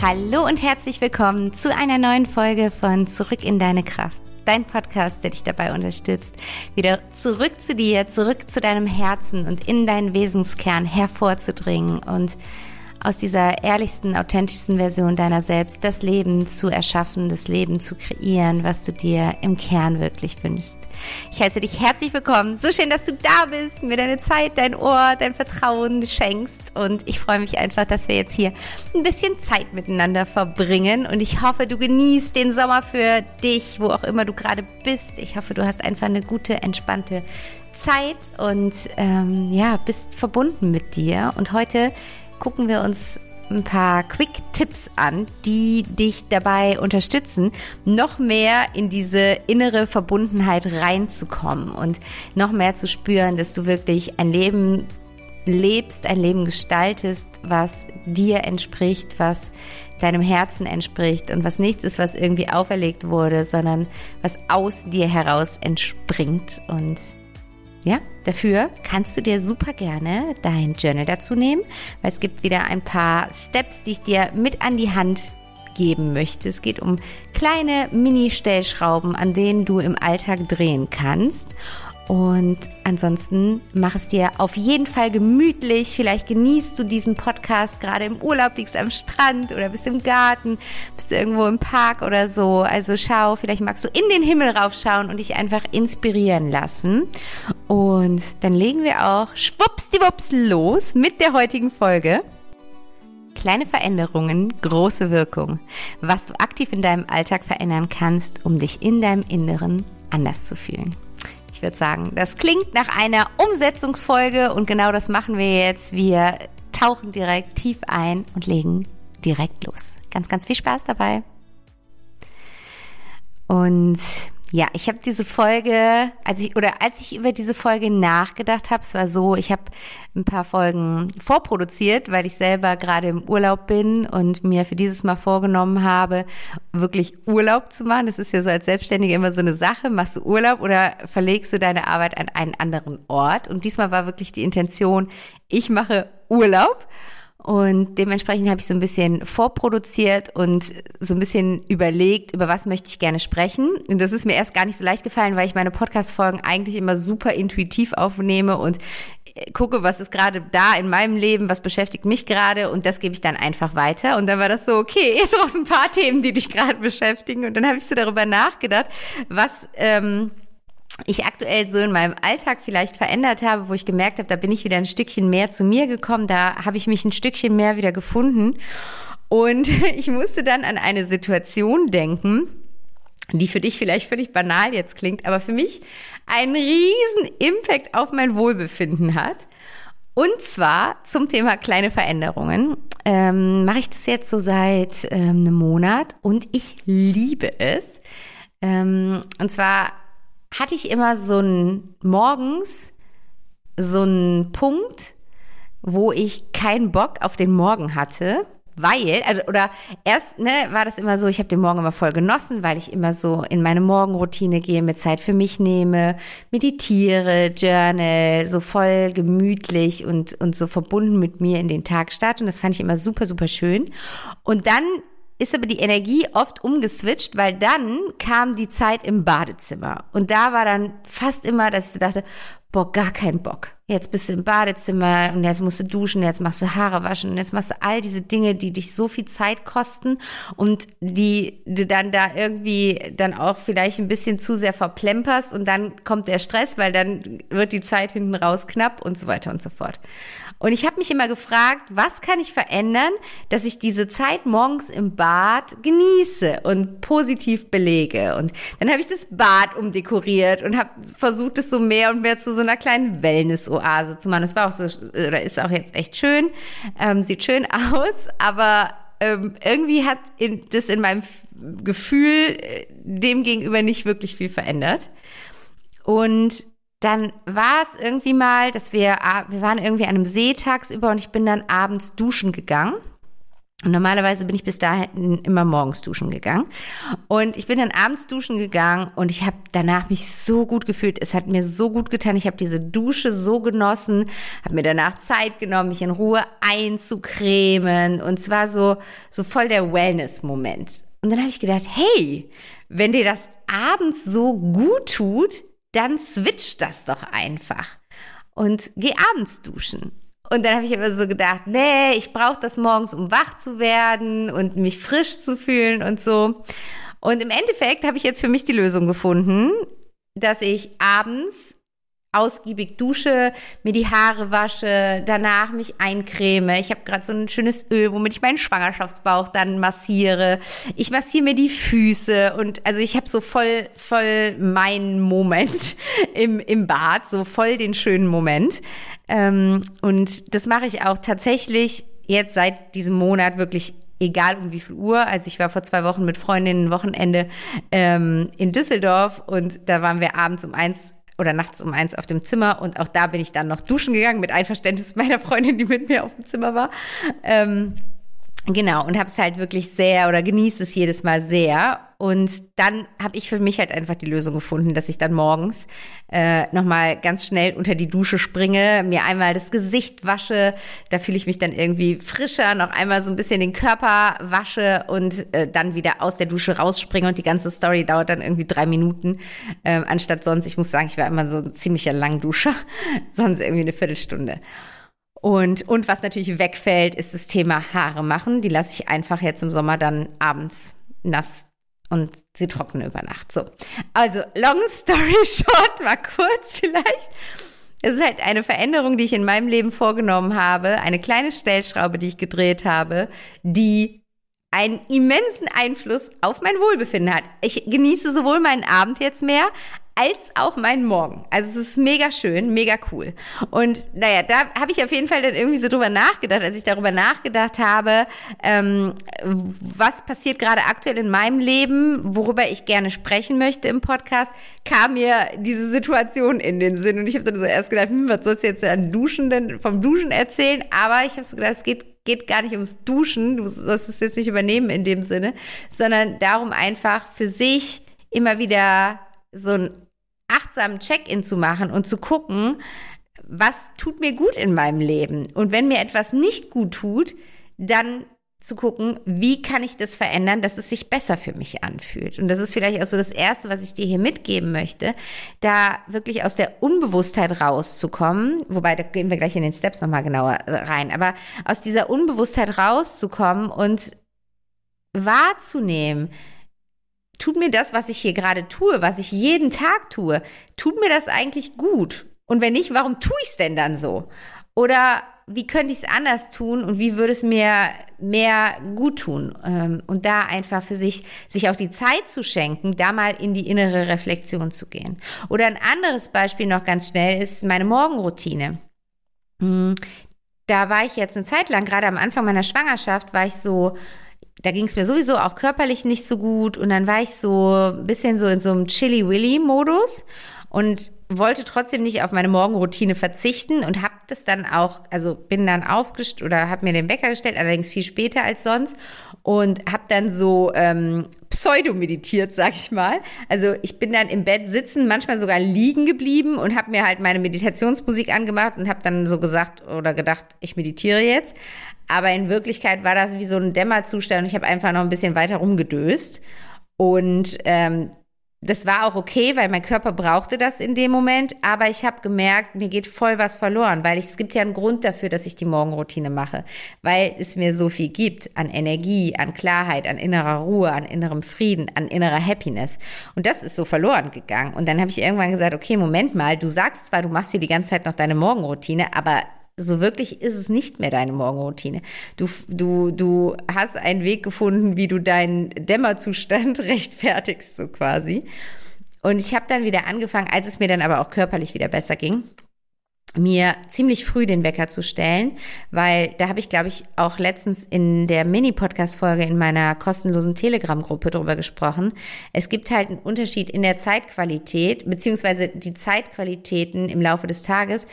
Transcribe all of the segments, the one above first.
Hallo und herzlich willkommen zu einer neuen Folge von Zurück in deine Kraft. Dein Podcast, der dich dabei unterstützt, wieder zurück zu dir, zurück zu deinem Herzen und in deinen Wesenskern hervorzudringen und aus dieser ehrlichsten, authentischsten Version deiner selbst das Leben zu erschaffen, das Leben zu kreieren, was du dir im Kern wirklich wünschst. Ich heiße dich herzlich willkommen. So schön, dass du da bist, mir deine Zeit, dein Ohr, dein Vertrauen schenkst. Und ich freue mich einfach, dass wir jetzt hier ein bisschen Zeit miteinander verbringen. Und ich hoffe, du genießt den Sommer für dich, wo auch immer du gerade bist. Ich hoffe, du hast einfach eine gute, entspannte Zeit und ähm, ja, bist verbunden mit dir. Und heute gucken wir uns ein paar Quick-Tipps an, die dich dabei unterstützen, noch mehr in diese innere Verbundenheit reinzukommen und noch mehr zu spüren, dass du wirklich ein Leben lebst, ein Leben gestaltest, was dir entspricht, was deinem Herzen entspricht und was nichts ist, was irgendwie auferlegt wurde, sondern was aus dir heraus entspringt. Und ja, dafür kannst du dir super gerne dein Journal dazu nehmen, weil es gibt wieder ein paar Steps, die ich dir mit an die Hand geben möchte. Es geht um kleine Mini-Stellschrauben, an denen du im Alltag drehen kannst. Und ansonsten mach es dir auf jeden Fall gemütlich. Vielleicht genießt du diesen Podcast gerade im Urlaub, liegst am Strand oder bist im Garten, bist irgendwo im Park oder so. Also schau, vielleicht magst du in den Himmel raufschauen und dich einfach inspirieren lassen. Und dann legen wir auch schwuppsdiwupps los mit der heutigen Folge. Kleine Veränderungen, große Wirkung. Was du aktiv in deinem Alltag verändern kannst, um dich in deinem Inneren anders zu fühlen. Ich würde sagen, das klingt nach einer Umsetzungsfolge und genau das machen wir jetzt. Wir tauchen direkt tief ein und legen direkt los. Ganz, ganz viel Spaß dabei. Und ja, ich habe diese Folge, als ich oder als ich über diese Folge nachgedacht habe, es war so, ich habe ein paar Folgen vorproduziert, weil ich selber gerade im Urlaub bin und mir für dieses Mal vorgenommen habe, wirklich Urlaub zu machen. Das ist ja so als Selbstständige immer so eine Sache. Machst du Urlaub oder verlegst du deine Arbeit an einen anderen Ort? Und diesmal war wirklich die Intention, ich mache Urlaub. Und dementsprechend habe ich so ein bisschen vorproduziert und so ein bisschen überlegt, über was möchte ich gerne sprechen. Und das ist mir erst gar nicht so leicht gefallen, weil ich meine Podcast-Folgen eigentlich immer super intuitiv aufnehme und äh, gucke, was ist gerade da in meinem Leben, was beschäftigt mich gerade und das gebe ich dann einfach weiter. Und dann war das so, okay, jetzt brauchst du ein paar Themen, die dich gerade beschäftigen. Und dann habe ich so darüber nachgedacht, was... Ähm, ich aktuell so in meinem Alltag vielleicht verändert habe, wo ich gemerkt habe, da bin ich wieder ein Stückchen mehr zu mir gekommen, da habe ich mich ein Stückchen mehr wieder gefunden. Und ich musste dann an eine Situation denken, die für dich vielleicht völlig banal jetzt klingt, aber für mich einen riesen Impact auf mein Wohlbefinden hat. Und zwar zum Thema kleine Veränderungen. Ähm, mache ich das jetzt so seit ähm, einem Monat und ich liebe es. Ähm, und zwar hatte ich immer so ein morgens so einen Punkt, wo ich keinen Bock auf den Morgen hatte, weil, also, oder erst, ne, war das immer so, ich habe den Morgen immer voll genossen, weil ich immer so in meine Morgenroutine gehe, mir Zeit für mich nehme, meditiere, journal, so voll gemütlich und, und so verbunden mit mir in den Tag starte. Und das fand ich immer super, super schön. Und dann ist aber die Energie oft umgeswitcht, weil dann kam die Zeit im Badezimmer. Und da war dann fast immer, dass ich dachte, boah, gar keinen Bock. Jetzt bist du im Badezimmer und jetzt musst du duschen, jetzt machst du Haare waschen und jetzt machst du all diese Dinge, die dich so viel Zeit kosten und die du dann da irgendwie dann auch vielleicht ein bisschen zu sehr verplemperst und dann kommt der Stress, weil dann wird die Zeit hinten raus knapp und so weiter und so fort. Und ich habe mich immer gefragt, was kann ich verändern, dass ich diese Zeit morgens im Bad genieße und positiv belege. Und dann habe ich das Bad umdekoriert und habe versucht, es so mehr und mehr zu so einer kleinen Wellness-Oase zu machen. Das war auch so, oder ist auch jetzt echt schön, ähm, sieht schön aus, aber ähm, irgendwie hat in, das in meinem Gefühl äh, dem gegenüber nicht wirklich viel verändert. Und dann war es irgendwie mal, dass wir, wir waren irgendwie an einem See tagsüber und ich bin dann abends duschen gegangen. Und normalerweise bin ich bis dahin immer morgens duschen gegangen. Und ich bin dann abends duschen gegangen und ich habe danach mich so gut gefühlt. Es hat mir so gut getan. Ich habe diese Dusche so genossen, habe mir danach Zeit genommen, mich in Ruhe einzucremen. Und zwar so, so voll der Wellness-Moment. Und dann habe ich gedacht, hey, wenn dir das abends so gut tut, dann switch das doch einfach. Und geh abends duschen. Und dann habe ich aber so gedacht, nee, ich brauche das morgens, um wach zu werden und mich frisch zu fühlen und so. Und im Endeffekt habe ich jetzt für mich die Lösung gefunden, dass ich abends ausgiebig dusche, mir die Haare wasche, danach mich eincreme. Ich habe gerade so ein schönes Öl, womit ich meinen Schwangerschaftsbauch dann massiere. Ich massiere mir die Füße und also ich habe so voll voll meinen Moment im im Bad, so voll den schönen Moment. Ähm, und das mache ich auch tatsächlich jetzt seit diesem Monat wirklich egal um wie viel Uhr. Also ich war vor zwei Wochen mit Freundinnen Wochenende ähm, in Düsseldorf und da waren wir abends um eins oder nachts um eins auf dem Zimmer und auch da bin ich dann noch duschen gegangen mit Einverständnis meiner Freundin, die mit mir auf dem Zimmer war. Ähm, Genau, und habe es halt wirklich sehr oder genieße es jedes Mal sehr. Und dann habe ich für mich halt einfach die Lösung gefunden, dass ich dann morgens äh, nochmal ganz schnell unter die Dusche springe, mir einmal das Gesicht wasche, da fühle ich mich dann irgendwie frischer, noch einmal so ein bisschen den Körper wasche und äh, dann wieder aus der Dusche rausspringe und die ganze Story dauert dann irgendwie drei Minuten, äh, anstatt sonst, ich muss sagen, ich war immer so ein ziemlicher Langduscher, sonst irgendwie eine Viertelstunde. Und, und was natürlich wegfällt, ist das Thema Haare machen. Die lasse ich einfach jetzt im Sommer dann abends nass und sie trocknen über Nacht. So. Also, long story short, mal kurz vielleicht. Es ist halt eine Veränderung, die ich in meinem Leben vorgenommen habe, eine kleine Stellschraube, die ich gedreht habe, die einen immensen Einfluss auf mein Wohlbefinden hat. Ich genieße sowohl meinen Abend jetzt mehr, als auch meinen Morgen. Also es ist mega schön, mega cool. Und naja, da habe ich auf jeden Fall dann irgendwie so drüber nachgedacht, als ich darüber nachgedacht habe, ähm, was passiert gerade aktuell in meinem Leben, worüber ich gerne sprechen möchte im Podcast, kam mir diese Situation in den Sinn. Und ich habe dann so erst gedacht, hm, was sollst du jetzt an Duschen vom Duschen erzählen? Aber ich habe so gedacht, es geht geht gar nicht ums Duschen, du sollst es jetzt nicht übernehmen in dem Sinne, sondern darum einfach für sich immer wieder so ein achtsamen Check-in zu machen und zu gucken, was tut mir gut in meinem Leben? Und wenn mir etwas nicht gut tut, dann zu gucken, wie kann ich das verändern, dass es sich besser für mich anfühlt. Und das ist vielleicht auch so das Erste, was ich dir hier mitgeben möchte, da wirklich aus der Unbewusstheit rauszukommen, wobei da gehen wir gleich in den Steps nochmal genauer rein, aber aus dieser Unbewusstheit rauszukommen und wahrzunehmen, tut mir das, was ich hier gerade tue, was ich jeden Tag tue, tut mir das eigentlich gut? Und wenn nicht, warum tue ich es denn dann so? Oder wie könnte ich es anders tun und wie würde es mir mehr gut tun? Ähm, und da einfach für sich, sich auch die Zeit zu schenken, da mal in die innere Reflexion zu gehen. Oder ein anderes Beispiel noch ganz schnell ist meine Morgenroutine. Hm, da war ich jetzt eine Zeit lang, gerade am Anfang meiner Schwangerschaft, war ich so, da ging es mir sowieso auch körperlich nicht so gut und dann war ich so ein bisschen so in so einem Chili-Willy-Modus und wollte trotzdem nicht auf meine Morgenroutine verzichten und habe das dann auch, also bin dann aufgestellt oder habe mir den Wecker gestellt, allerdings viel später als sonst und habe dann so ähm, pseudo-meditiert, sag ich mal. Also ich bin dann im Bett sitzen, manchmal sogar liegen geblieben und habe mir halt meine Meditationsmusik angemacht und habe dann so gesagt oder gedacht, ich meditiere jetzt. Aber in Wirklichkeit war das wie so ein Dämmerzustand und ich habe einfach noch ein bisschen weiter rumgedöst. Und ähm, das war auch okay, weil mein Körper brauchte das in dem Moment, aber ich habe gemerkt, mir geht voll was verloren, weil ich, es gibt ja einen Grund dafür, dass ich die Morgenroutine mache, weil es mir so viel gibt an Energie, an Klarheit, an innerer Ruhe, an innerem Frieden, an innerer Happiness. Und das ist so verloren gegangen. Und dann habe ich irgendwann gesagt, okay, Moment mal, du sagst zwar, du machst hier die ganze Zeit noch deine Morgenroutine, aber so wirklich ist es nicht mehr deine Morgenroutine. Du, du, du hast einen Weg gefunden, wie du deinen Dämmerzustand rechtfertigst, so quasi. Und ich habe dann wieder angefangen, als es mir dann aber auch körperlich wieder besser ging, mir ziemlich früh den Wecker zu stellen, weil da habe ich, glaube ich, auch letztens in der Mini-Podcast-Folge in meiner kostenlosen Telegram-Gruppe drüber gesprochen. Es gibt halt einen Unterschied in der Zeitqualität, beziehungsweise die Zeitqualitäten im Laufe des Tages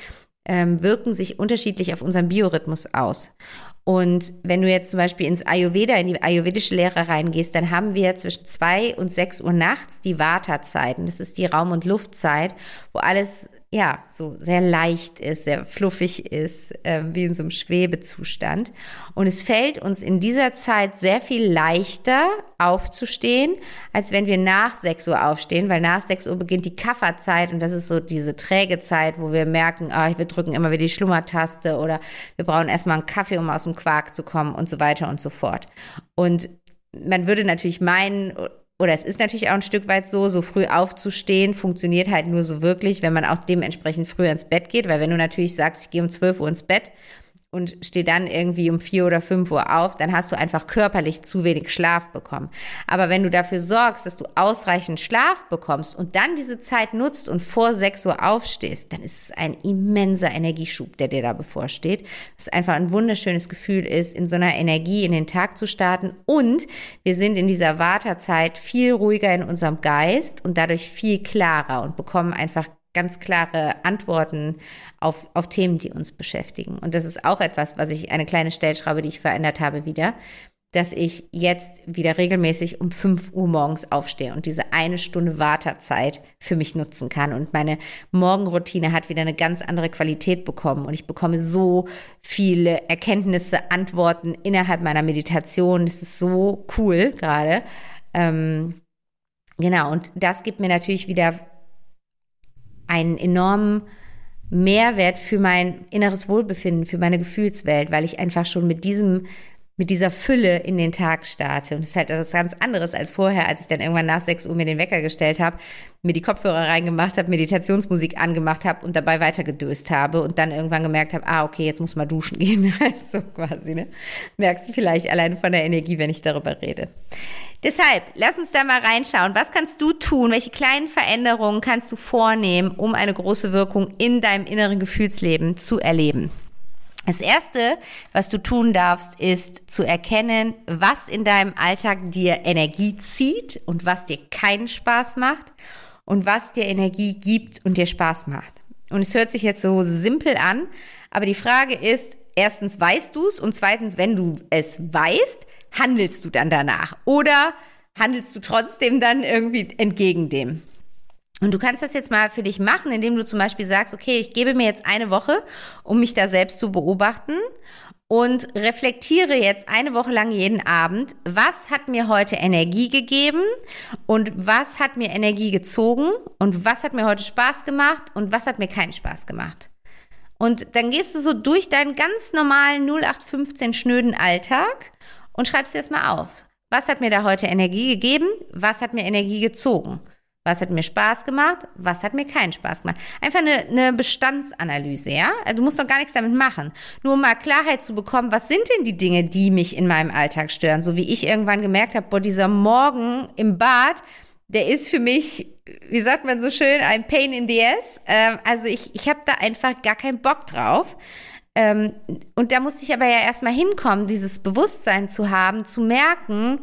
ähm, wirken sich unterschiedlich auf unseren Biorhythmus aus. Und wenn du jetzt zum Beispiel ins Ayurveda, in die ayurvedische Lehre reingehst, dann haben wir zwischen zwei und sechs Uhr nachts die Vata-Zeiten. Das ist die Raum- und Luftzeit, wo alles ja, so sehr leicht ist, sehr fluffig ist, äh, wie in so einem Schwebezustand. Und es fällt uns in dieser Zeit sehr viel leichter aufzustehen, als wenn wir nach 6 Uhr aufstehen, weil nach 6 Uhr beginnt die Kafferzeit und das ist so diese träge Zeit, wo wir merken, ah, wir drücken immer wieder die Schlummertaste oder wir brauchen erstmal einen Kaffee, um aus dem Quark zu kommen und so weiter und so fort. Und man würde natürlich meinen, oder es ist natürlich auch ein Stück weit so, so früh aufzustehen funktioniert halt nur so wirklich, wenn man auch dementsprechend früher ins Bett geht, weil wenn du natürlich sagst, ich gehe um 12 Uhr ins Bett, und steh dann irgendwie um vier oder fünf Uhr auf, dann hast du einfach körperlich zu wenig Schlaf bekommen. Aber wenn du dafür sorgst, dass du ausreichend Schlaf bekommst und dann diese Zeit nutzt und vor sechs Uhr aufstehst, dann ist es ein immenser Energieschub, der dir da bevorsteht. Es einfach ein wunderschönes Gefühl ist, in so einer Energie in den Tag zu starten und wir sind in dieser Wartezeit viel ruhiger in unserem Geist und dadurch viel klarer und bekommen einfach ganz klare Antworten auf, auf Themen, die uns beschäftigen. Und das ist auch etwas, was ich, eine kleine Stellschraube, die ich verändert habe wieder, dass ich jetzt wieder regelmäßig um 5 Uhr morgens aufstehe und diese eine Stunde Wartezeit für mich nutzen kann. Und meine Morgenroutine hat wieder eine ganz andere Qualität bekommen. Und ich bekomme so viele Erkenntnisse, Antworten innerhalb meiner Meditation. Das ist so cool gerade. Ähm, genau, und das gibt mir natürlich wieder einen enormen Mehrwert für mein inneres Wohlbefinden, für meine Gefühlswelt, weil ich einfach schon mit diesem mit dieser Fülle in den Tag starte. Und das ist halt etwas ganz anderes als vorher, als ich dann irgendwann nach 6 Uhr mir den Wecker gestellt habe, mir die Kopfhörer reingemacht habe, Meditationsmusik angemacht habe und dabei weitergedöst habe und dann irgendwann gemerkt habe, ah, okay, jetzt muss mal duschen gehen. Also quasi, ne? Merkst du vielleicht allein von der Energie, wenn ich darüber rede. Deshalb, lass uns da mal reinschauen. Was kannst du tun? Welche kleinen Veränderungen kannst du vornehmen, um eine große Wirkung in deinem inneren Gefühlsleben zu erleben? Das erste, was du tun darfst, ist zu erkennen, was in deinem Alltag dir Energie zieht und was dir keinen Spaß macht und was dir Energie gibt und dir Spaß macht. Und es hört sich jetzt so simpel an, aber die Frage ist, erstens weißt du es und zweitens, wenn du es weißt, handelst du dann danach? Oder handelst du trotzdem dann irgendwie entgegen dem? Und du kannst das jetzt mal für dich machen, indem du zum Beispiel sagst, okay, ich gebe mir jetzt eine Woche, um mich da selbst zu beobachten und reflektiere jetzt eine Woche lang jeden Abend, was hat mir heute Energie gegeben und was hat mir Energie gezogen und was hat mir heute Spaß gemacht und was hat mir keinen Spaß gemacht. Und dann gehst du so durch deinen ganz normalen 0815 schnöden Alltag und schreibst dir das mal auf. Was hat mir da heute Energie gegeben? Was hat mir Energie gezogen? Was hat mir Spaß gemacht? Was hat mir keinen Spaß gemacht? Einfach eine, eine Bestandsanalyse, ja? Also du musst doch gar nichts damit machen. Nur um mal Klarheit zu bekommen, was sind denn die Dinge, die mich in meinem Alltag stören? So wie ich irgendwann gemerkt habe, boah, dieser Morgen im Bad, der ist für mich, wie sagt man so schön, ein Pain in the ass. Ähm, also ich, ich habe da einfach gar keinen Bock drauf. Ähm, und da musste ich aber ja erstmal hinkommen, dieses Bewusstsein zu haben, zu merken,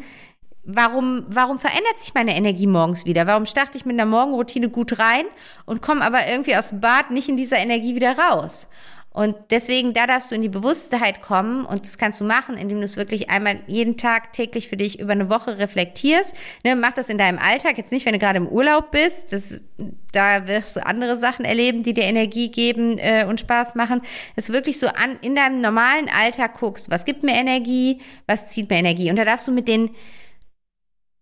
warum, warum verändert sich meine Energie morgens wieder? Warum starte ich mit einer Morgenroutine gut rein und komme aber irgendwie aus dem Bad nicht in dieser Energie wieder raus? Und deswegen, da darfst du in die Bewusstheit kommen und das kannst du machen, indem du es wirklich einmal jeden Tag täglich für dich über eine Woche reflektierst. Ne, mach das in deinem Alltag, jetzt nicht, wenn du gerade im Urlaub bist. Das, da wirst du andere Sachen erleben, die dir Energie geben äh, und Spaß machen. Du wirklich so an, in deinem normalen Alltag guckst, was gibt mir Energie, was zieht mir Energie. Und da darfst du mit den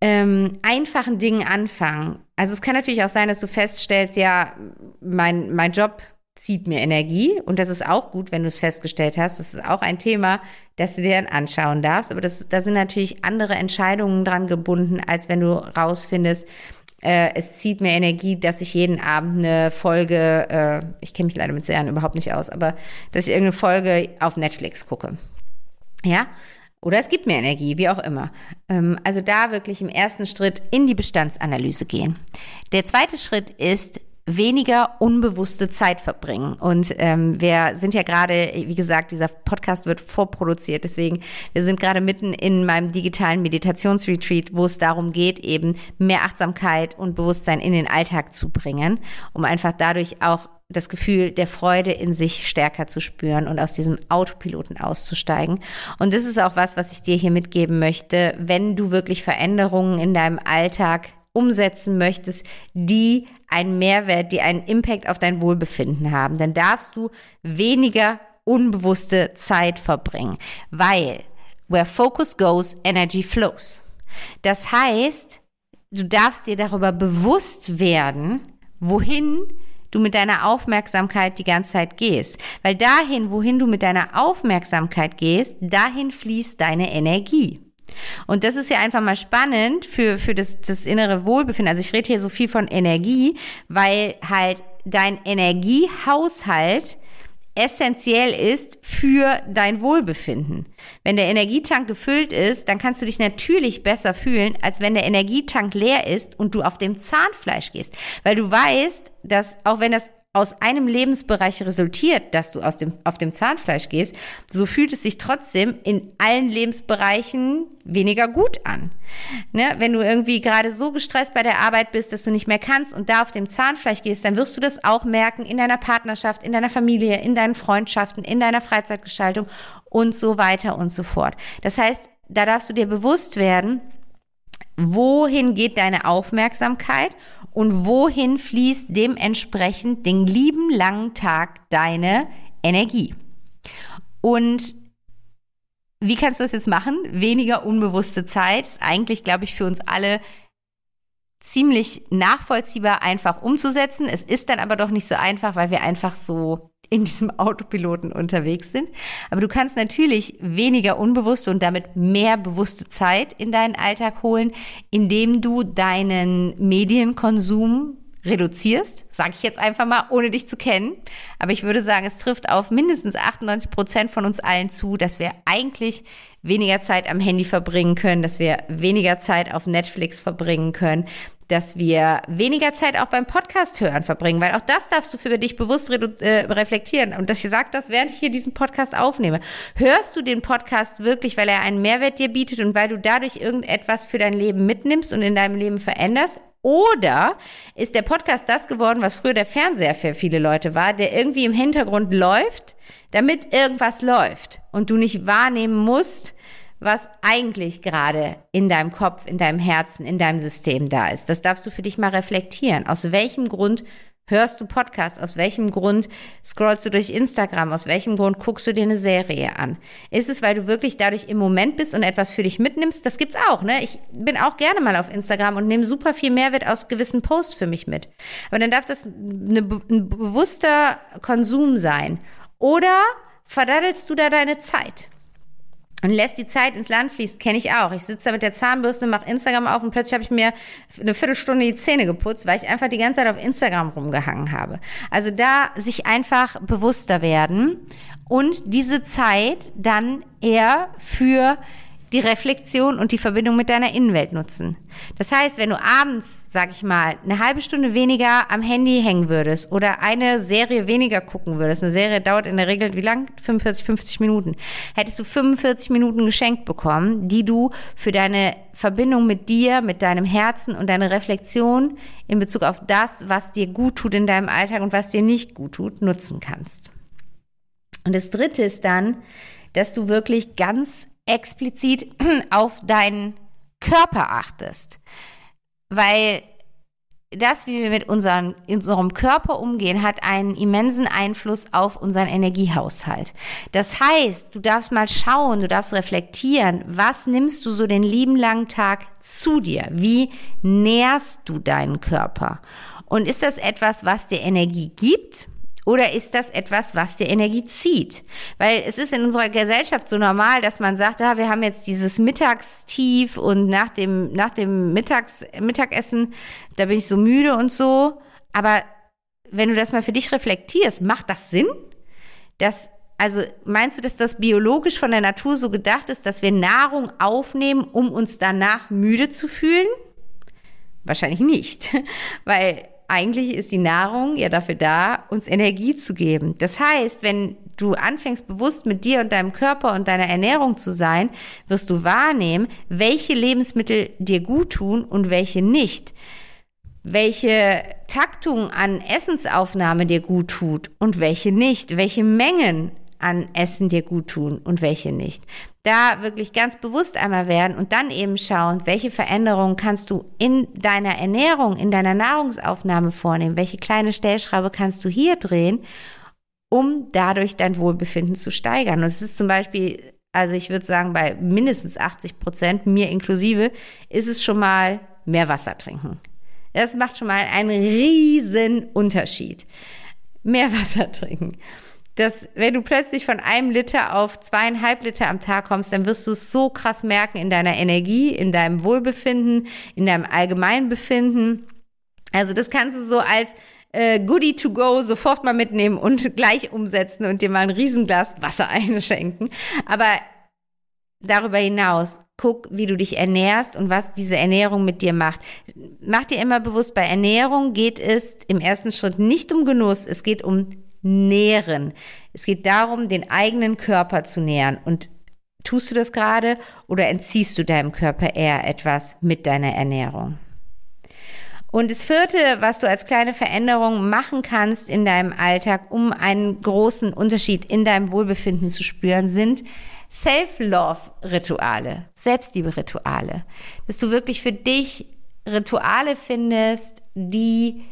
ähm, einfachen Dingen anfangen. Also es kann natürlich auch sein, dass du feststellst, ja, mein, mein Job zieht mir Energie. Und das ist auch gut, wenn du es festgestellt hast. Das ist auch ein Thema, das du dir dann anschauen darfst. Aber das, da sind natürlich andere Entscheidungen dran gebunden, als wenn du rausfindest, äh, es zieht mir Energie, dass ich jeden Abend eine Folge, äh, ich kenne mich leider mit Serien überhaupt nicht aus, aber dass ich irgendeine Folge auf Netflix gucke. Ja, oder es gibt mir Energie, wie auch immer. Ähm, also da wirklich im ersten Schritt in die Bestandsanalyse gehen. Der zweite Schritt ist, weniger unbewusste Zeit verbringen. Und ähm, wir sind ja gerade, wie gesagt, dieser Podcast wird vorproduziert. Deswegen, wir sind gerade mitten in meinem digitalen Meditationsretreat, wo es darum geht, eben mehr Achtsamkeit und Bewusstsein in den Alltag zu bringen, um einfach dadurch auch das Gefühl der Freude in sich stärker zu spüren und aus diesem Autopiloten auszusteigen. Und das ist auch was, was ich dir hier mitgeben möchte, wenn du wirklich Veränderungen in deinem Alltag umsetzen möchtest, die einen Mehrwert, die einen Impact auf dein Wohlbefinden haben, dann darfst du weniger unbewusste Zeit verbringen, weil where focus goes, energy flows. Das heißt, du darfst dir darüber bewusst werden, wohin du mit deiner Aufmerksamkeit die ganze Zeit gehst. Weil dahin, wohin du mit deiner Aufmerksamkeit gehst, dahin fließt deine Energie. Und das ist ja einfach mal spannend für, für das, das innere Wohlbefinden. Also ich rede hier so viel von Energie, weil halt dein Energiehaushalt essentiell ist für dein Wohlbefinden. Wenn der Energietank gefüllt ist, dann kannst du dich natürlich besser fühlen, als wenn der Energietank leer ist und du auf dem Zahnfleisch gehst. Weil du weißt, dass auch wenn das aus einem Lebensbereich resultiert, dass du aus dem, auf dem Zahnfleisch gehst, so fühlt es sich trotzdem in allen Lebensbereichen weniger gut an. Ne? Wenn du irgendwie gerade so gestresst bei der Arbeit bist, dass du nicht mehr kannst und da auf dem Zahnfleisch gehst, dann wirst du das auch merken in deiner Partnerschaft, in deiner Familie, in deinen Freundschaften, in deiner Freizeitgestaltung und so weiter und so fort. Das heißt, da darfst du dir bewusst werden, wohin geht deine Aufmerksamkeit und wohin fließt dementsprechend den lieben langen Tag deine Energie. Und wie kannst du das jetzt machen? Weniger unbewusste Zeit ist eigentlich, glaube ich, für uns alle ziemlich nachvollziehbar einfach umzusetzen. Es ist dann aber doch nicht so einfach, weil wir einfach so in diesem Autopiloten unterwegs sind. Aber du kannst natürlich weniger unbewusste und damit mehr bewusste Zeit in deinen Alltag holen, indem du deinen Medienkonsum reduzierst, sage ich jetzt einfach mal, ohne dich zu kennen. Aber ich würde sagen, es trifft auf mindestens 98 Prozent von uns allen zu, dass wir eigentlich weniger Zeit am Handy verbringen können, dass wir weniger Zeit auf Netflix verbringen können, dass wir weniger Zeit auch beim Podcast hören verbringen, weil auch das darfst du für dich bewusst äh, reflektieren. Und dass ich sage das, während ich hier diesen Podcast aufnehme. Hörst du den Podcast wirklich, weil er einen Mehrwert dir bietet und weil du dadurch irgendetwas für dein Leben mitnimmst und in deinem Leben veränderst? Oder ist der Podcast das geworden, was früher der Fernseher für viele Leute war, der irgendwie im Hintergrund läuft, damit irgendwas läuft und du nicht wahrnehmen musst, was eigentlich gerade in deinem Kopf, in deinem Herzen, in deinem System da ist. Das darfst du für dich mal reflektieren. Aus welchem Grund hörst du Podcasts? Aus welchem Grund scrollst du durch Instagram? Aus welchem Grund guckst du dir eine Serie an? Ist es, weil du wirklich dadurch im Moment bist und etwas für dich mitnimmst? Das gibt's auch, ne? Ich bin auch gerne mal auf Instagram und nehme super viel Mehrwert aus gewissen Posts für mich mit. Aber dann darf das eine, ein bewusster Konsum sein. Oder verdaddelst du da deine Zeit? Und lässt die Zeit ins Land fließen, kenne ich auch. Ich sitze da mit der Zahnbürste, mache Instagram auf und plötzlich habe ich mir eine Viertelstunde die Zähne geputzt, weil ich einfach die ganze Zeit auf Instagram rumgehangen habe. Also da sich einfach bewusster werden und diese Zeit dann eher für die Reflexion und die Verbindung mit deiner Innenwelt nutzen. Das heißt, wenn du abends, sag ich mal, eine halbe Stunde weniger am Handy hängen würdest oder eine Serie weniger gucken würdest, eine Serie dauert in der Regel wie lang? 45, 50 Minuten. Hättest du 45 Minuten geschenkt bekommen, die du für deine Verbindung mit dir, mit deinem Herzen und deine Reflexion in Bezug auf das, was dir gut tut in deinem Alltag und was dir nicht gut tut, nutzen kannst. Und das dritte ist dann, dass du wirklich ganz explizit auf deinen Körper achtest. Weil das, wie wir mit unseren, unserem Körper umgehen, hat einen immensen Einfluss auf unseren Energiehaushalt. Das heißt, du darfst mal schauen, du darfst reflektieren, was nimmst du so den lieben langen Tag zu dir? Wie nährst du deinen Körper? Und ist das etwas, was dir Energie gibt? Oder ist das etwas, was dir Energie zieht? Weil es ist in unserer Gesellschaft so normal, dass man sagt, ah, wir haben jetzt dieses Mittagstief und nach dem, nach dem Mittags, Mittagessen, da bin ich so müde und so. Aber wenn du das mal für dich reflektierst, macht das Sinn? Dass, also meinst du, dass das biologisch von der Natur so gedacht ist, dass wir Nahrung aufnehmen, um uns danach müde zu fühlen? Wahrscheinlich nicht, weil eigentlich ist die Nahrung ja dafür da, uns Energie zu geben. Das heißt, wenn du anfängst bewusst mit dir und deinem Körper und deiner Ernährung zu sein, wirst du wahrnehmen, welche Lebensmittel dir gut tun und welche nicht. welche Taktung an Essensaufnahme dir gut tut und welche nicht, welche Mengen an Essen dir gut tun und welche nicht. Da wirklich ganz bewusst einmal werden und dann eben schauen, welche Veränderungen kannst du in deiner Ernährung, in deiner Nahrungsaufnahme vornehmen, welche kleine Stellschraube kannst du hier drehen, um dadurch dein Wohlbefinden zu steigern. Und es ist zum Beispiel, also ich würde sagen, bei mindestens 80 Prozent, mir inklusive, ist es schon mal mehr Wasser trinken. Das macht schon mal einen riesen Unterschied. Mehr Wasser trinken. Das, wenn du plötzlich von einem Liter auf zweieinhalb Liter am Tag kommst, dann wirst du es so krass merken in deiner Energie, in deinem Wohlbefinden, in deinem Allgemeinbefinden. Also das kannst du so als äh, Goodie to go sofort mal mitnehmen und gleich umsetzen und dir mal ein Riesenglas Wasser einschenken. Aber darüber hinaus, guck, wie du dich ernährst und was diese Ernährung mit dir macht. Mach dir immer bewusst, bei Ernährung geht es im ersten Schritt nicht um Genuss, es geht um Nähren. Es geht darum, den eigenen Körper zu nähren. Und tust du das gerade oder entziehst du deinem Körper eher etwas mit deiner Ernährung? Und das vierte, was du als kleine Veränderung machen kannst in deinem Alltag, um einen großen Unterschied in deinem Wohlbefinden zu spüren, sind Self-Love-Rituale, Selbstliebe-Rituale. Dass du wirklich für dich Rituale findest, die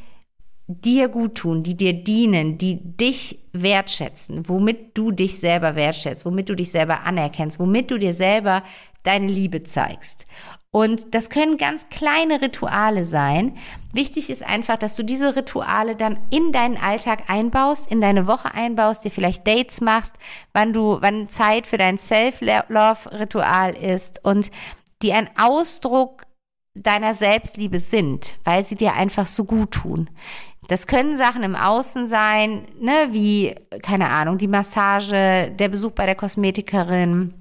dir gut tun, die dir dienen, die dich wertschätzen, womit du dich selber wertschätzt, womit du dich selber anerkennst, womit du dir selber deine Liebe zeigst. Und das können ganz kleine Rituale sein. Wichtig ist einfach, dass du diese Rituale dann in deinen Alltag einbaust, in deine Woche einbaust, dir vielleicht Dates machst, wann du, wann Zeit für dein Self-Love-Ritual ist und die ein Ausdruck deiner Selbstliebe sind, weil sie dir einfach so gut tun. Das können Sachen im Außen sein, ne, wie, keine Ahnung, die Massage, der Besuch bei der Kosmetikerin,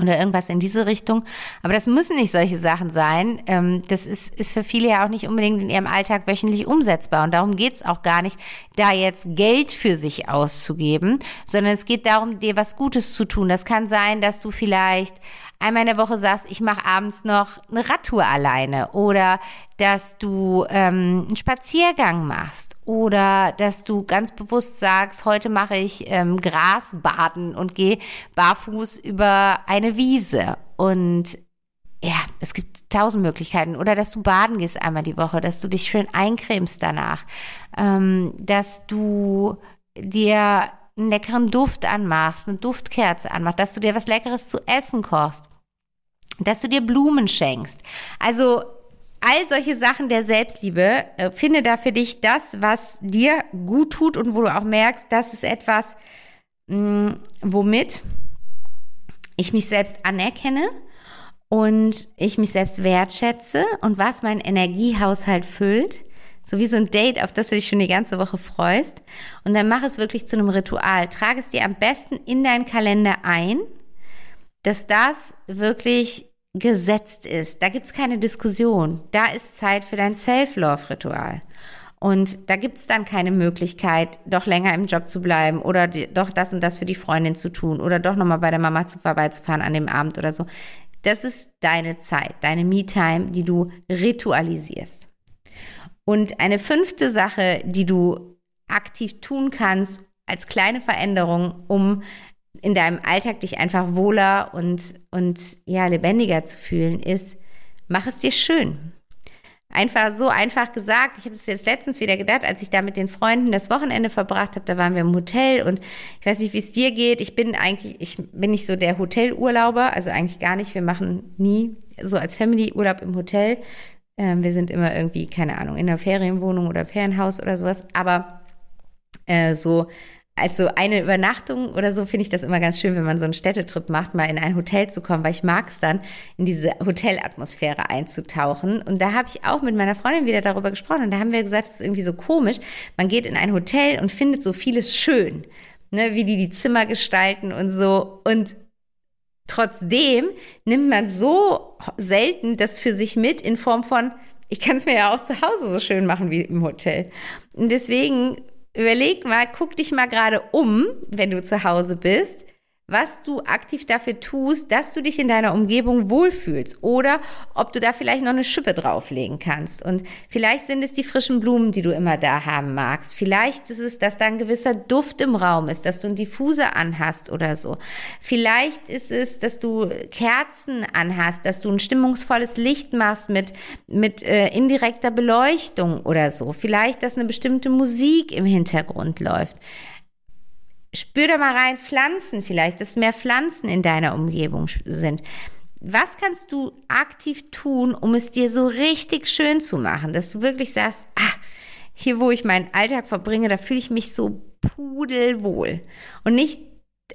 oder irgendwas in diese Richtung. Aber das müssen nicht solche Sachen sein. Ähm, das ist, ist für viele ja auch nicht unbedingt in ihrem Alltag wöchentlich umsetzbar. Und darum geht's auch gar nicht, da jetzt Geld für sich auszugeben, sondern es geht darum, dir was Gutes zu tun. Das kann sein, dass du vielleicht einmal in der Woche sagst, ich mache abends noch eine Radtour alleine oder dass du ähm, einen Spaziergang machst oder dass du ganz bewusst sagst, heute mache ich ähm, Grasbaden und gehe barfuß über eine Wiese. Und ja, es gibt tausend Möglichkeiten. Oder dass du baden gehst einmal die Woche, dass du dich schön eincremst danach, ähm, dass du dir einen leckeren Duft anmachst, eine Duftkerze anmachst, dass du dir was Leckeres zu essen kochst dass du dir Blumen schenkst. Also all solche Sachen der Selbstliebe, äh, finde da für dich das, was dir gut tut und wo du auch merkst, das ist etwas, mh, mm, womit ich mich selbst anerkenne und ich mich selbst wertschätze und was meinen Energiehaushalt füllt. So wie so ein Date, auf das du dich schon die ganze Woche freust. Und dann mach es wirklich zu einem Ritual. Trage es dir am besten in deinen Kalender ein dass das wirklich gesetzt ist. Da gibt's keine Diskussion. Da ist Zeit für dein Self-Love-Ritual. Und da gibt's dann keine Möglichkeit, doch länger im Job zu bleiben oder doch das und das für die Freundin zu tun oder doch nochmal bei der Mama zu vorbeizufahren an dem Abend oder so. Das ist deine Zeit, deine Me-Time, die du ritualisierst. Und eine fünfte Sache, die du aktiv tun kannst als kleine Veränderung, um in deinem Alltag dich einfach wohler und, und ja, lebendiger zu fühlen, ist, mach es dir schön. Einfach so einfach gesagt. Ich habe es jetzt letztens wieder gedacht, als ich da mit den Freunden das Wochenende verbracht habe. Da waren wir im Hotel und ich weiß nicht, wie es dir geht. Ich bin eigentlich, ich bin nicht so der Hotelurlauber, also eigentlich gar nicht. Wir machen nie so als Family Urlaub im Hotel. Ähm, wir sind immer irgendwie, keine Ahnung, in einer Ferienwohnung oder Ferienhaus oder sowas. Aber äh, so also eine Übernachtung oder so finde ich das immer ganz schön, wenn man so einen Städtetrip macht, mal in ein Hotel zu kommen, weil ich mag es dann, in diese Hotelatmosphäre einzutauchen. Und da habe ich auch mit meiner Freundin wieder darüber gesprochen und da haben wir gesagt, es ist irgendwie so komisch. Man geht in ein Hotel und findet so vieles schön, ne, wie die die Zimmer gestalten und so. Und trotzdem nimmt man so selten das für sich mit in Form von, ich kann es mir ja auch zu Hause so schön machen wie im Hotel. Und deswegen überleg mal, guck dich mal gerade um, wenn du zu Hause bist. Was du aktiv dafür tust, dass du dich in deiner Umgebung wohlfühlst oder ob du da vielleicht noch eine Schippe drauflegen kannst. Und vielleicht sind es die frischen Blumen, die du immer da haben magst. Vielleicht ist es, dass da ein gewisser Duft im Raum ist, dass du einen Diffuser anhast oder so. Vielleicht ist es, dass du Kerzen anhast, dass du ein stimmungsvolles Licht machst mit, mit äh, indirekter Beleuchtung oder so. Vielleicht, dass eine bestimmte Musik im Hintergrund läuft. Spür da mal rein, Pflanzen vielleicht, dass mehr Pflanzen in deiner Umgebung sind. Was kannst du aktiv tun, um es dir so richtig schön zu machen, dass du wirklich sagst, ah, hier wo ich meinen Alltag verbringe, da fühle ich mich so pudelwohl. Und nicht,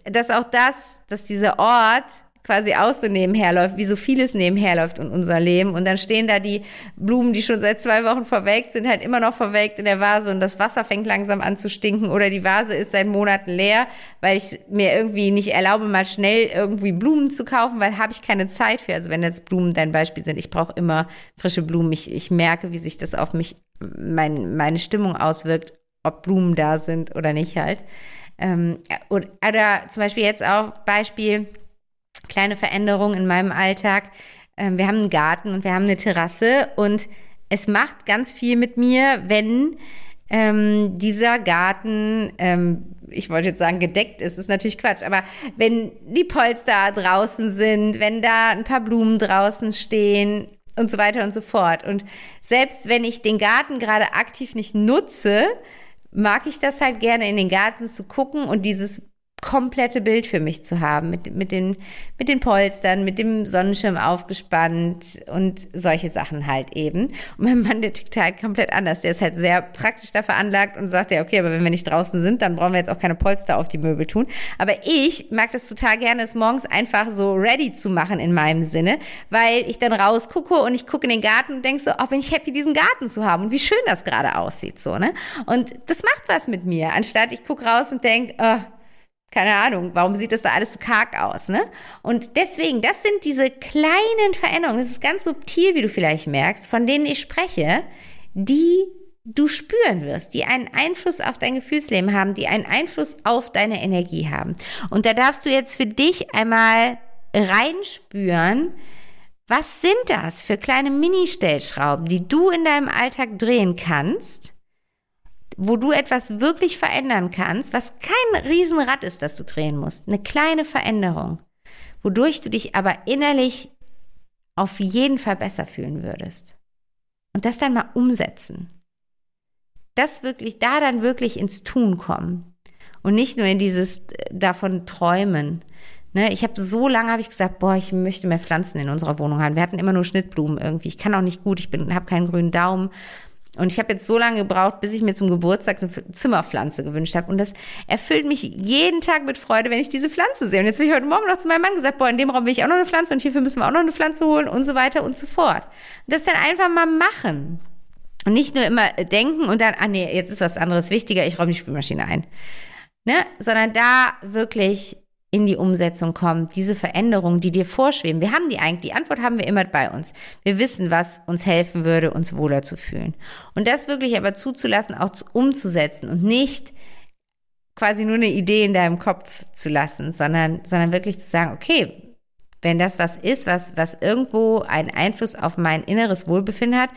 dass auch das, dass dieser Ort quasi auch so nebenher läuft, wie so vieles nebenher läuft in unser Leben. Und dann stehen da die Blumen, die schon seit zwei Wochen verwelkt sind, halt immer noch verwelkt in der Vase und das Wasser fängt langsam an zu stinken oder die Vase ist seit Monaten leer, weil ich mir irgendwie nicht erlaube, mal schnell irgendwie Blumen zu kaufen, weil habe ich keine Zeit für. Also wenn jetzt Blumen dein Beispiel sind, ich brauche immer frische Blumen. Ich, ich merke, wie sich das auf mich, mein, meine Stimmung auswirkt, ob Blumen da sind oder nicht halt. Ähm, oder zum Beispiel jetzt auch Beispiel, kleine Veränderung in meinem Alltag. Ähm, wir haben einen Garten und wir haben eine Terrasse und es macht ganz viel mit mir, wenn ähm, dieser Garten, ähm, ich wollte jetzt sagen gedeckt ist, ist natürlich Quatsch, aber wenn die Polster draußen sind, wenn da ein paar Blumen draußen stehen und so weiter und so fort. Und selbst wenn ich den Garten gerade aktiv nicht nutze, mag ich das halt gerne in den Garten zu gucken und dieses komplette Bild für mich zu haben, mit, mit, den, mit den Polstern, mit dem Sonnenschirm aufgespannt und solche Sachen halt eben. Und mein Mann, der tickt halt komplett anders. Der ist halt sehr praktisch da veranlagt und sagt ja, okay, aber wenn wir nicht draußen sind, dann brauchen wir jetzt auch keine Polster auf die Möbel tun. Aber ich mag das total gerne, es morgens einfach so ready zu machen in meinem Sinne, weil ich dann rausgucke und ich gucke in den Garten und denke so, oh, bin ich happy, diesen Garten zu haben und wie schön das gerade aussieht, so, ne? Und das macht was mit mir, anstatt ich gucke raus und denke, oh, keine Ahnung, warum sieht das da alles so karg aus, ne? Und deswegen, das sind diese kleinen Veränderungen, das ist ganz subtil, wie du vielleicht merkst, von denen ich spreche, die du spüren wirst, die einen Einfluss auf dein Gefühlsleben haben, die einen Einfluss auf deine Energie haben. Und da darfst du jetzt für dich einmal reinspüren, was sind das für kleine Mini-Stellschrauben, die du in deinem Alltag drehen kannst, wo du etwas wirklich verändern kannst, was kein Riesenrad ist, das du drehen musst. Eine kleine Veränderung, wodurch du dich aber innerlich auf jeden Fall besser fühlen würdest. Und das dann mal umsetzen. Das wirklich, da dann wirklich ins Tun kommen. Und nicht nur in dieses äh, davon träumen. Ne, ich habe so lange habe ich gesagt, boah, ich möchte mehr Pflanzen in unserer Wohnung haben. Wir hatten immer nur Schnittblumen irgendwie. Ich kann auch nicht gut, ich bin habe keinen grünen Daumen und ich habe jetzt so lange gebraucht, bis ich mir zum Geburtstag eine Zimmerpflanze gewünscht habe. Und das erfüllt mich jeden Tag mit Freude, wenn ich diese Pflanze sehe. Und jetzt habe ich heute Morgen noch zu meinem Mann gesagt, boah, in dem Raum will ich auch noch eine Pflanze und hierfür müssen wir auch noch eine Pflanze holen und so weiter und so fort. Und das dann einfach mal machen. Und nicht nur immer denken und dann, ah nee, jetzt ist was anderes wichtiger, ich räume die Spülmaschine ein. Ne? Sondern da wirklich in die Umsetzung kommt, diese Veränderungen, die dir vorschweben. Wir haben die eigentlich, die Antwort haben wir immer bei uns. Wir wissen, was uns helfen würde, uns wohler zu fühlen. Und das wirklich aber zuzulassen, auch umzusetzen und nicht quasi nur eine Idee in deinem Kopf zu lassen, sondern, sondern wirklich zu sagen, okay, wenn das was ist, was, was irgendwo einen Einfluss auf mein inneres Wohlbefinden hat,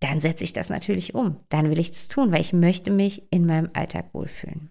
dann setze ich das natürlich um. Dann will ich das tun, weil ich möchte mich in meinem Alltag wohlfühlen.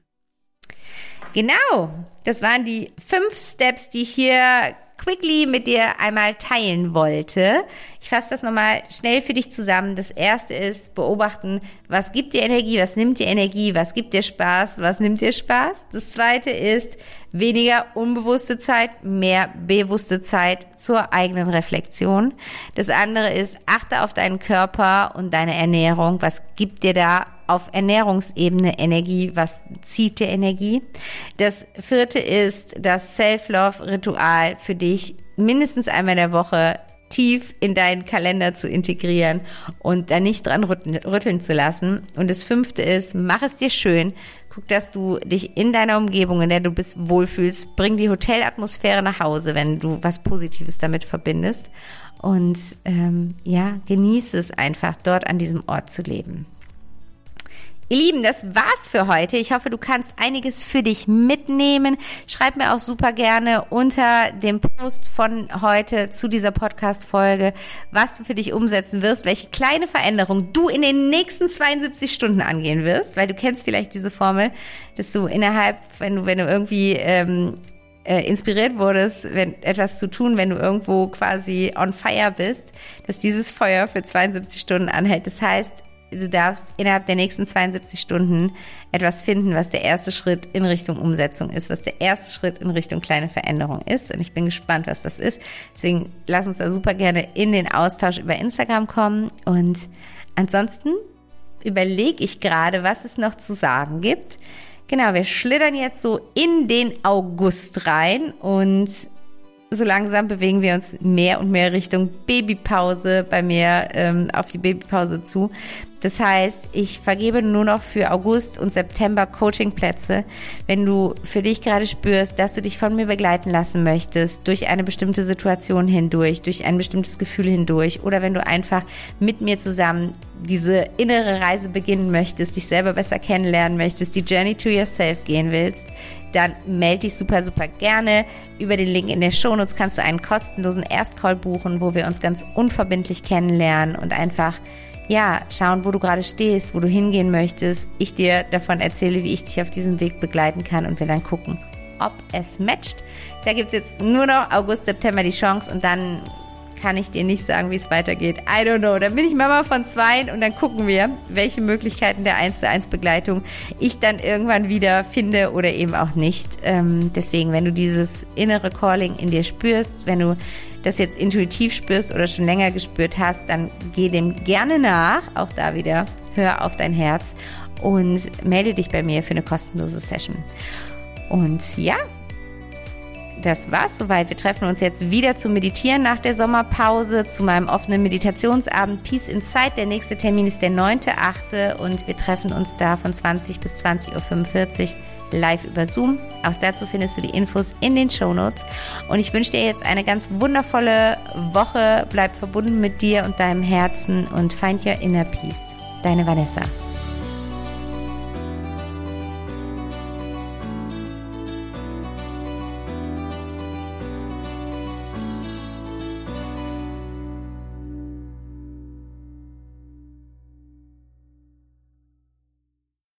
Genau, das waren die fünf Steps, die ich hier quickly mit dir einmal teilen wollte. Ich fasse das nochmal schnell für dich zusammen. Das erste ist beobachten, was gibt dir Energie, was nimmt dir Energie, was gibt dir Spaß, was nimmt dir Spaß. Das zweite ist weniger unbewusste Zeit, mehr bewusste Zeit zur eigenen Reflexion. Das andere ist achte auf deinen Körper und deine Ernährung. Was gibt dir da auf Ernährungsebene Energie, was zieht dir Energie. Das vierte ist das Self-Love-Ritual für dich mindestens einmal in der Woche tief in deinen Kalender zu integrieren und da nicht dran rütteln zu lassen. Und das fünfte ist, mach es dir schön. Guck, dass du dich in deiner Umgebung, in der du bist, wohlfühlst. Bring die Hotelatmosphäre nach Hause, wenn du was Positives damit verbindest. Und ähm, ja, genieße es einfach, dort an diesem Ort zu leben. Ihr Lieben, das war's für heute. Ich hoffe, du kannst einiges für dich mitnehmen. Schreib mir auch super gerne unter dem Post von heute zu dieser Podcast-Folge, was du für dich umsetzen wirst, welche kleine Veränderung du in den nächsten 72 Stunden angehen wirst, weil du kennst vielleicht diese Formel, dass du innerhalb, wenn du, wenn du irgendwie ähm, äh, inspiriert wurdest, wenn etwas zu tun, wenn du irgendwo quasi on fire bist, dass dieses Feuer für 72 Stunden anhält. Das heißt, du darfst innerhalb der nächsten 72 Stunden etwas finden, was der erste Schritt in Richtung Umsetzung ist, was der erste Schritt in Richtung kleine Veränderung ist. Und ich bin gespannt, was das ist. Deswegen lass uns da super gerne in den Austausch über Instagram kommen. Und ansonsten überlege ich gerade, was es noch zu sagen gibt. Genau, wir schlittern jetzt so in den August rein und so langsam bewegen wir uns mehr und mehr Richtung Babypause bei mir ähm, auf die Babypause zu. Das heißt, ich vergebe nur noch für August und September Coachingplätze. Wenn du für dich gerade spürst, dass du dich von mir begleiten lassen möchtest, durch eine bestimmte Situation hindurch, durch ein bestimmtes Gefühl hindurch, oder wenn du einfach mit mir zusammen diese innere Reise beginnen möchtest, dich selber besser kennenlernen möchtest, die Journey to Yourself gehen willst, dann melde dich super, super gerne. Über den Link in der Shownotes kannst du einen kostenlosen Erstcall buchen, wo wir uns ganz unverbindlich kennenlernen und einfach ja, schauen, wo du gerade stehst, wo du hingehen möchtest. Ich dir davon erzähle, wie ich dich auf diesem Weg begleiten kann und wir dann gucken, ob es matcht. Da gibt es jetzt nur noch August, September die Chance und dann kann ich dir nicht sagen, wie es weitergeht. I don't know. Dann bin ich Mama von zwei und dann gucken wir, welche Möglichkeiten der 1 zu 1 Begleitung ich dann irgendwann wieder finde oder eben auch nicht. Ähm, deswegen, wenn du dieses innere Calling in dir spürst, wenn du das jetzt intuitiv spürst oder schon länger gespürt hast, dann geh dem gerne nach. Auch da wieder, hör auf dein Herz und melde dich bei mir für eine kostenlose Session. Und ja, das war's soweit. Wir treffen uns jetzt wieder zum Meditieren nach der Sommerpause, zu meinem offenen Meditationsabend Peace Inside. Der nächste Termin ist der 9.8. und wir treffen uns da von 20 bis 20.45 Uhr live über Zoom. Auch dazu findest du die Infos in den Show Notes. Und ich wünsche dir jetzt eine ganz wundervolle Woche. Bleib verbunden mit dir und deinem Herzen und find your inner peace. Deine Vanessa.